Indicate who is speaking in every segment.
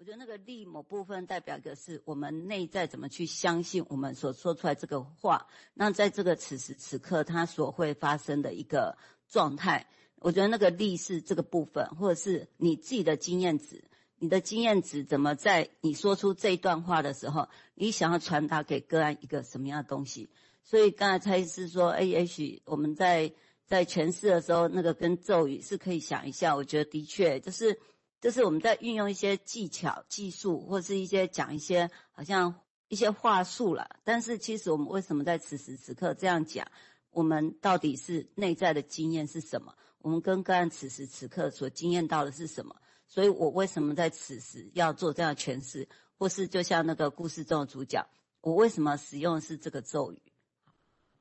Speaker 1: 我觉得那个力某部分代表的是我们内在怎么去相信我们所说出来这个话，那在这个此时此刻它所会发生的一个状态，我觉得那个力是这个部分，或者是你自己的经验值，你的经验值怎么在你说出这一段话的时候，你想要传达给个案一个什么样的东西？所以刚才蔡医师说，哎，也许我们在在诠释的时候，那个跟咒语是可以想一下，我觉得的确就是。就是我们在运用一些技巧、技术，或是一些讲一些好像一些话术了。但是其实我们为什么在此时此刻这样讲？我们到底是内在的经验是什么？我们跟个案此时此刻所经验到的是什么？所以我为什么在此时要做这样的诠释？或是就像那个故事中的主角，我为什么使用的是这个咒语？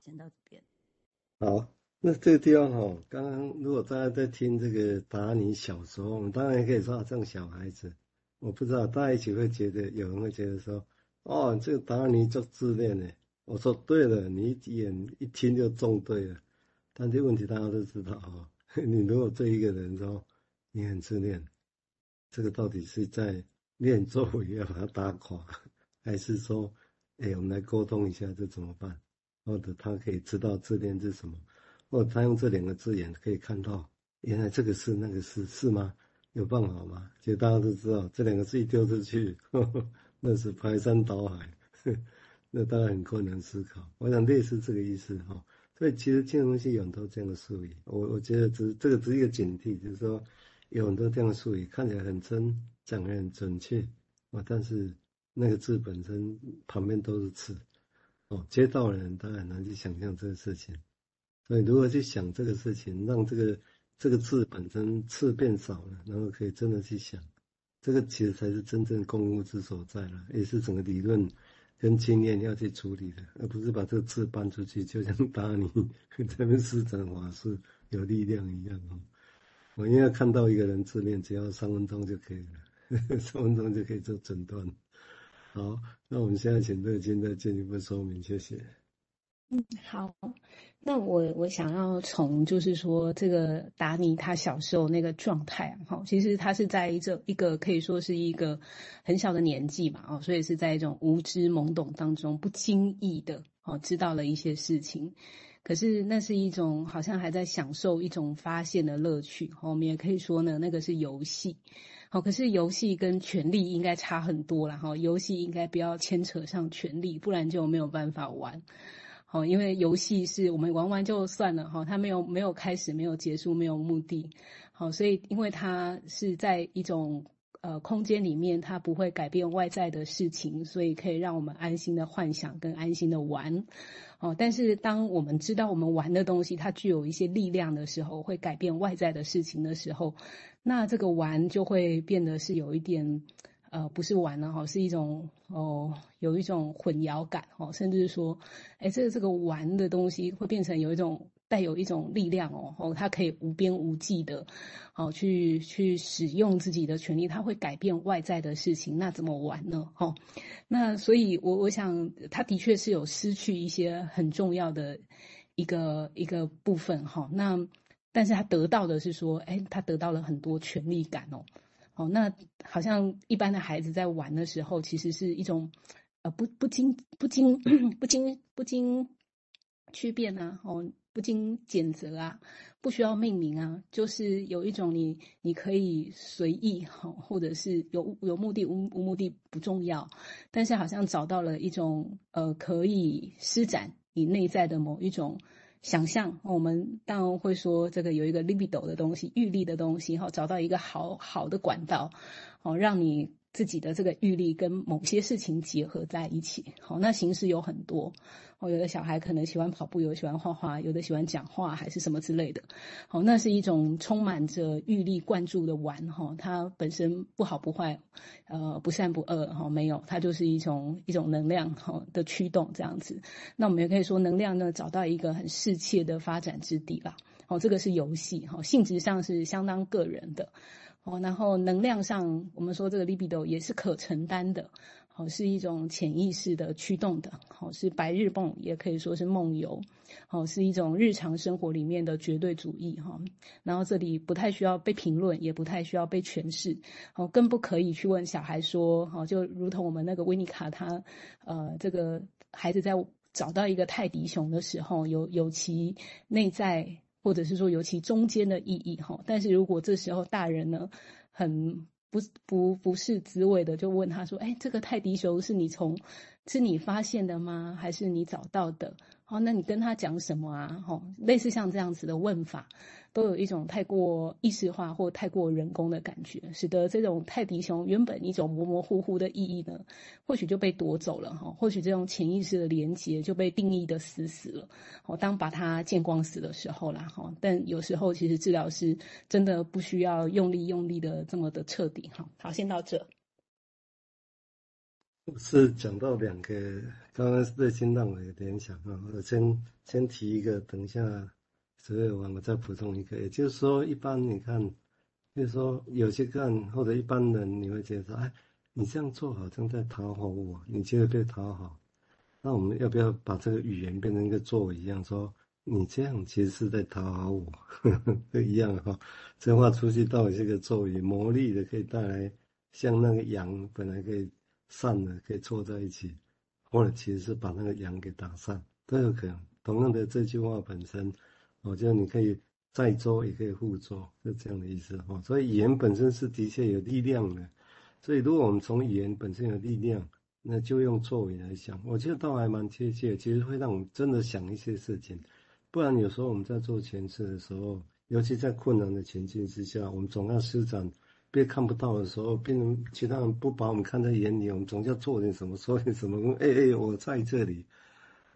Speaker 1: 先到这边。
Speaker 2: 好。那这个地方哈，刚刚如果大家在听这个达尼小说，我们当然也可以说像小孩子，我不知道大家一起会觉得，有人会觉得说，哦，这个达尼做自恋呢。我说对了，你一眼一听就中对了。但这问题大家都知道哈，你如果对一个人说你很自恋，这个到底是在练咒语要把他打垮，还是说，哎，我们来沟通一下这怎么办？或者他可以知道自恋是什么？或他用这两个字眼可以看到，原来这个是那个是是吗？有办法吗？就大家都知道，这两个字一丢出去，那是排山倒海，那当然很困难思考。我想类似这个意思哈。所以其实金融系有很多这样的术语，我我觉得只这个只是一个警惕，就是说有很多这样的术语看起来很真，讲得很准确啊，但是那个字本身旁边都是刺哦，接到人当然很难去想象这个事情。所以，如何去想这个事情，让这个这个字本身刺变少了，然后可以真的去想，这个其实才是真正共悟之所在了，也是整个理论跟经验要去处理的，而不是把这个字搬出去，就像打你这边施展法术有力量一样哦。我应该看到一个人自恋，只要三分钟就可以了，三分钟就可以做诊断。好，那我们现在请乐金再进一步说明，谢谢。
Speaker 3: 嗯，好。那我我想要从就是说这个达尼他小时候那个状态，哈，其实他是在一这一个可以说是一个很小的年纪嘛，哦，所以是在一种无知懵懂当中，不经意的哦知道了一些事情，可是那是一种好像还在享受一种发现的乐趣，我们也可以说呢，那个是游戏，好，可是游戏跟权力应该差很多了哈，游戏应该不要牵扯上权力，不然就没有办法玩。好，因为游戏是我们玩玩就算了哈，它没有没有开始，没有结束，没有目的。好，所以因为它是在一种呃空间里面，它不会改变外在的事情，所以可以让我们安心的幻想跟安心的玩。哦，但是当我们知道我们玩的东西它具有一些力量的时候，会改变外在的事情的时候，那这个玩就会变得是有一点。呃，不是玩了哈，是一种哦，有一种混淆感哦，甚至是说，哎，这个这个玩的东西会变成有一种带有一种力量哦，哦，它可以无边无际的，哦，去去使用自己的权利，它会改变外在的事情，那怎么玩呢？哈，那所以我我想，他的确是有失去一些很重要的一个一个部分哈，那但是他得到的是说，哎，他得到了很多权力感哦。哦，那好像一般的孩子在玩的时候，其实是一种，呃，不不经不经 不经不经区别啊，哦，不经谴责啊，不需要命名啊，就是有一种你你可以随意哈，或者是有有目的无无目的不重要，但是好像找到了一种呃可以施展你内在的某一种。想象，我们当然会说这个有一个 libido 的东西，玉立的东西，哈，找到一个好好的管道，哦，让你自己的这个欲力跟某些事情结合在一起，好，那形式有很多。哦，有的小孩可能喜欢跑步，有喜欢画画，有的喜欢讲话，还是什么之类的。好，那是一种充满着欲力灌注的玩哈，它本身不好不坏，呃，不善不恶哈，没有，它就是一种一种能量哈的驱动这样子。那我们也可以说，能量呢找到一个很适切的发展之地吧。哦，这个是游戏哈，性质上是相当个人的。哦，然后能量上，我们说这个 libido 也是可承担的，好，是一种潜意识的驱动的，好，是白日梦，也可以说是梦游，好，是一种日常生活里面的绝对主义哈。然后这里不太需要被评论，也不太需要被诠释，好，更不可以去问小孩说，好，就如同我们那个维尼卡他，呃，这个孩子在找到一个泰迪熊的时候，有有其内在。或者是说尤其中间的意义哈，但是如果这时候大人呢，很不不不是滋味的，就问他说：“哎，这个泰迪熊是你从是你发现的吗？还是你找到的？好，那你跟他讲什么啊？哈，类似像这样子的问法。”都有一种太过意识化或太过人工的感觉，使得这种泰迪熊原本一种模模糊糊的意义呢，或许就被夺走了哈，或许这种潜意识的连接就被定义的死死了。好，当把它见光死的时候啦哈，但有时候其实治疗师真的不需要用力用力的这么的彻底哈。好，先到这。
Speaker 2: 是讲到两个，刚刚是对心脏的联想啊，我先先提一个，等一下。所以，我我再补充一个，也就是说，一般你看，就是说有些个案或者一般人，你会觉得说，哎，你这样做好像在讨好我，你觉得被讨好，那我们要不要把这个语言变成一个作为一样，说你这样其实是在讨好我，呵呵都一样哈。这话出去到底是个作为，魔力的可以带来，像那个羊本来可以散的，可以凑在一起，或者其实是把那个阳给打散，都有可能。同样的这句话本身。我觉得你可以再做，也可以互做，是这样的意思哈。所以语言本身是的确有力量的。所以如果我们从语言本身有力量，那就用作为来想，我觉得倒还蛮贴切。其实会让我们真的想一些事情。不然有时候我们在做前事的时候，尤其在困难的情境之下，我们总要施展，被看不到的时候，别人其他人不把我们看在眼里，我们总要做点什么，说点什么。哎哎，我在这里。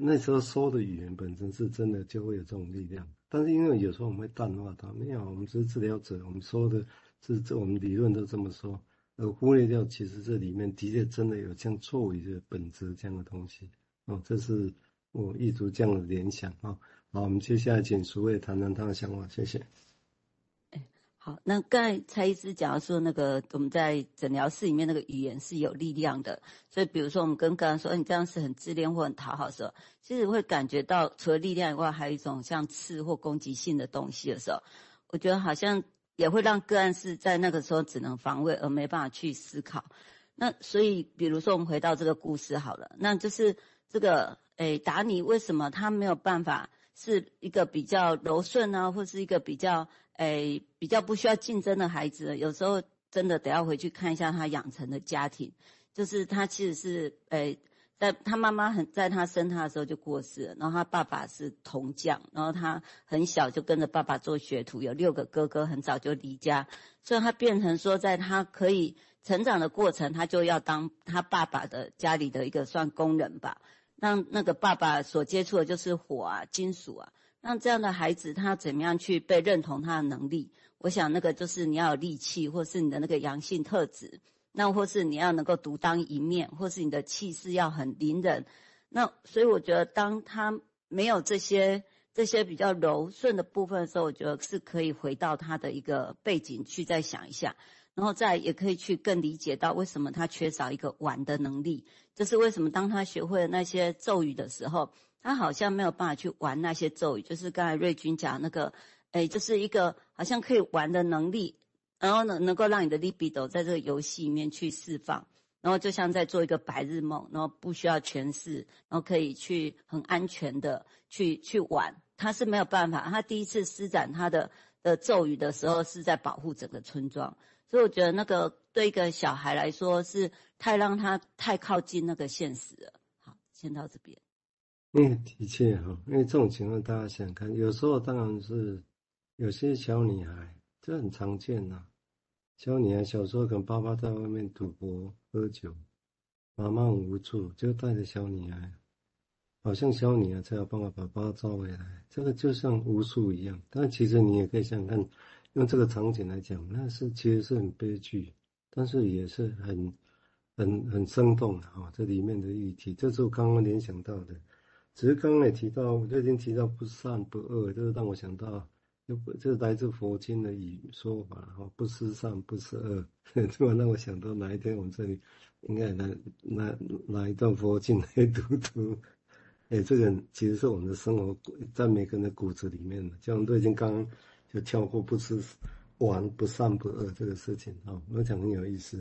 Speaker 2: 那时候说的语言本身是真的就会有这种力量，但是因为有时候我们会淡化它，没有，我们只是治疗者，我们说的是这我们理论都这么说，而忽略掉其实这里面的确真的有这样作为的本质这样的东西，哦，这是我一直这样的联想啊。好，我们接下来请淑卫谈谈他的想法，谢谢。
Speaker 1: 好，那刚才蔡医师讲说，那个我们在诊疗室里面那个语言是有力量的，所以比如说我们跟个案说，你这样是很自恋或很讨好的时候，其实会感觉到除了力量以外，还有一种像刺或攻击性的东西的时候，我觉得好像也会让个案是在那个时候只能防卫而没办法去思考。那所以，比如说我们回到这个故事好了，那就是这个诶达尼为什么他没有办法是一个比较柔顺啊，或是一个比较。诶，比较不需要竞争的孩子，有时候真的得要回去看一下他养成的家庭，就是他其实是诶，在他妈妈很在他生他的时候就过世了，然后他爸爸是铜匠，然后他很小就跟着爸爸做学徒，有六个哥哥很早就离家，所以他变成说，在他可以成长的过程，他就要当他爸爸的家里的一个算工人吧，让那个爸爸所接触的就是火啊、金属啊。那这样的孩子，他怎么样去被认同他的能力？我想那个就是你要有力气，或是你的那个阳性特质，那或是你要能够独当一面，或是你的气势要很凌人。那所以我觉得，当他没有这些这些比较柔顺的部分的时候，我觉得是可以回到他的一个背景去再想一下，然后再也可以去更理解到为什么他缺少一个玩的能力，就是为什么当他学会了那些咒语的时候。他好像没有办法去玩那些咒语，就是刚才瑞君讲那个，诶，就是一个好像可以玩的能力，然后呢，能够让你的 libido 在这个游戏里面去释放，然后就像在做一个白日梦，然后不需要诠释，然后可以去很安全的去去玩。他是没有办法，他第一次施展他的的咒语的时候是在保护整个村庄，所以我觉得那个对一个小孩来说是太让他太靠近那个现实了。好，先到这边。
Speaker 2: 嗯，的确哈，因为这种情况大家想看，有时候当然是有些小女孩，这很常见呐。小女孩小时候跟爸爸在外面赌博喝酒，妈妈很无助，就带着小女孩，好像小女孩才有办法把爸爸找回来。这个就像巫术一样，但其实你也可以想想看，用这个场景来讲，那是其实是很悲剧，但是也是很很很生动的哈。这里面的议题，这是我刚刚联想到的。只是刚刚也提到，我就已经提到不善不恶，就是让我想到，就不就来自佛经的语说法哈，不思善，不思恶，突然让我想到哪一天我们这里应该来来来一段佛经来读读。哎，这个其实是我们的生活在每个人的骨子里面的。像我们都已经刚就跳过不思玩不善不恶这个事情啊，我讲很有意思。